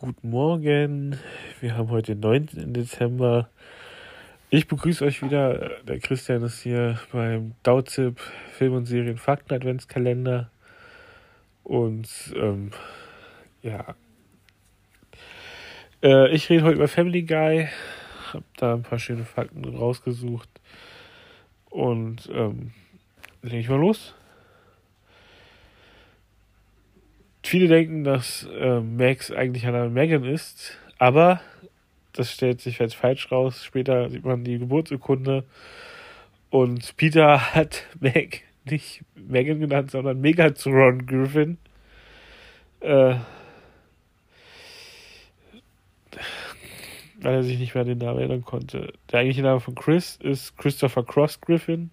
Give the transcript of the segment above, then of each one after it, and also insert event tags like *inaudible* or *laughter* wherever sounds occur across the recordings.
Guten Morgen. Wir haben heute den 9. Dezember. Ich begrüße euch wieder. Der Christian ist hier beim Dauzip Film und Serien Fakten Adventskalender. Und ähm, ja. Äh, ich rede heute über Family Guy. Hab da ein paar schöne Fakten rausgesucht. Und ähm, lege ich mal los. Viele denken, dass äh, Max eigentlich eine Megan ist, aber das stellt sich als falsch raus. Später sieht man die Geburtsurkunde und Peter *laughs* hat Meg nicht Megan genannt, sondern Megatron Griffin. Äh, weil er sich nicht mehr an den Namen erinnern konnte. Der eigentliche Name von Chris ist Christopher Cross Griffin.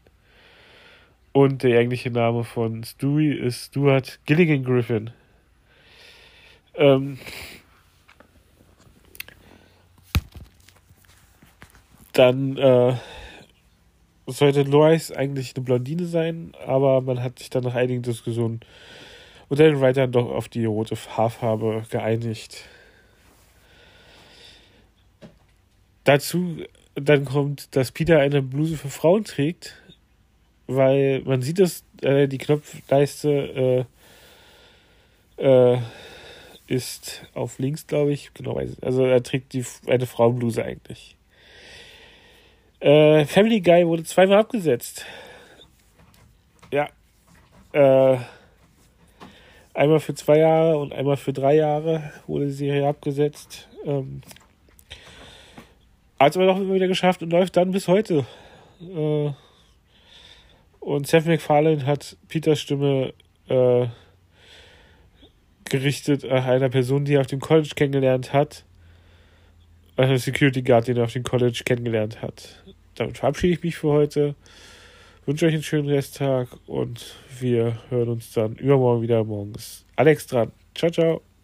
Und der eigentliche Name von Stewie ist Stuart Gilligan Griffin. Ähm, dann äh, sollte Lois eigentlich eine Blondine sein, aber man hat sich dann nach einigen Diskussionen unter den Writern doch auf die rote Haarfarbe geeinigt. Dazu dann kommt, dass Peter eine Bluse für Frauen trägt, weil man sieht, dass äh, die Knopfleiste äh, äh, ist auf links, glaube ich. Genau, also er trägt die, eine Frauenbluse eigentlich. Äh, Family Guy wurde zweimal abgesetzt. Ja. Äh, einmal für zwei Jahre und einmal für drei Jahre wurde die Serie abgesetzt. Ähm, hat es aber doch immer wieder geschafft und läuft dann bis heute. Äh, und Seth MacFarlane hat Peters Stimme äh, gerichtet nach einer Person, die er auf dem College kennengelernt hat. Einer Security Guard, den er auf dem College kennengelernt hat. Damit verabschiede ich mich für heute. Wünsche euch einen schönen Resttag und wir hören uns dann übermorgen wieder. Morgens Alex dran. Ciao, ciao.